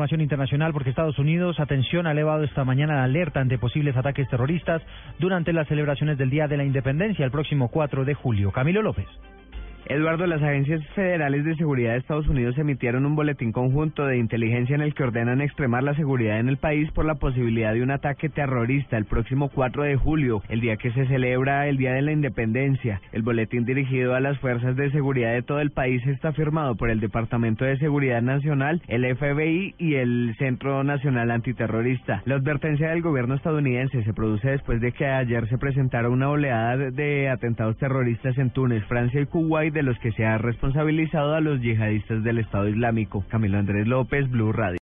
Información internacional porque Estados Unidos, atención, ha elevado esta mañana la alerta ante posibles ataques terroristas durante las celebraciones del Día de la Independencia el próximo 4 de julio. Camilo López. Eduardo, las agencias federales de seguridad de Estados Unidos emitieron un boletín conjunto de inteligencia en el que ordenan extremar la seguridad en el país por la posibilidad de un ataque terrorista el próximo 4 de julio, el día que se celebra el Día de la Independencia. El boletín dirigido a las fuerzas de seguridad de todo el país está firmado por el Departamento de Seguridad Nacional, el FBI y el Centro Nacional Antiterrorista. La advertencia del gobierno estadounidense se produce después de que ayer se presentara una oleada de atentados terroristas en Túnez, Francia y Kuwait de los que se ha responsabilizado a los yihadistas del Estado Islámico. Camilo Andrés López, Blue Radio.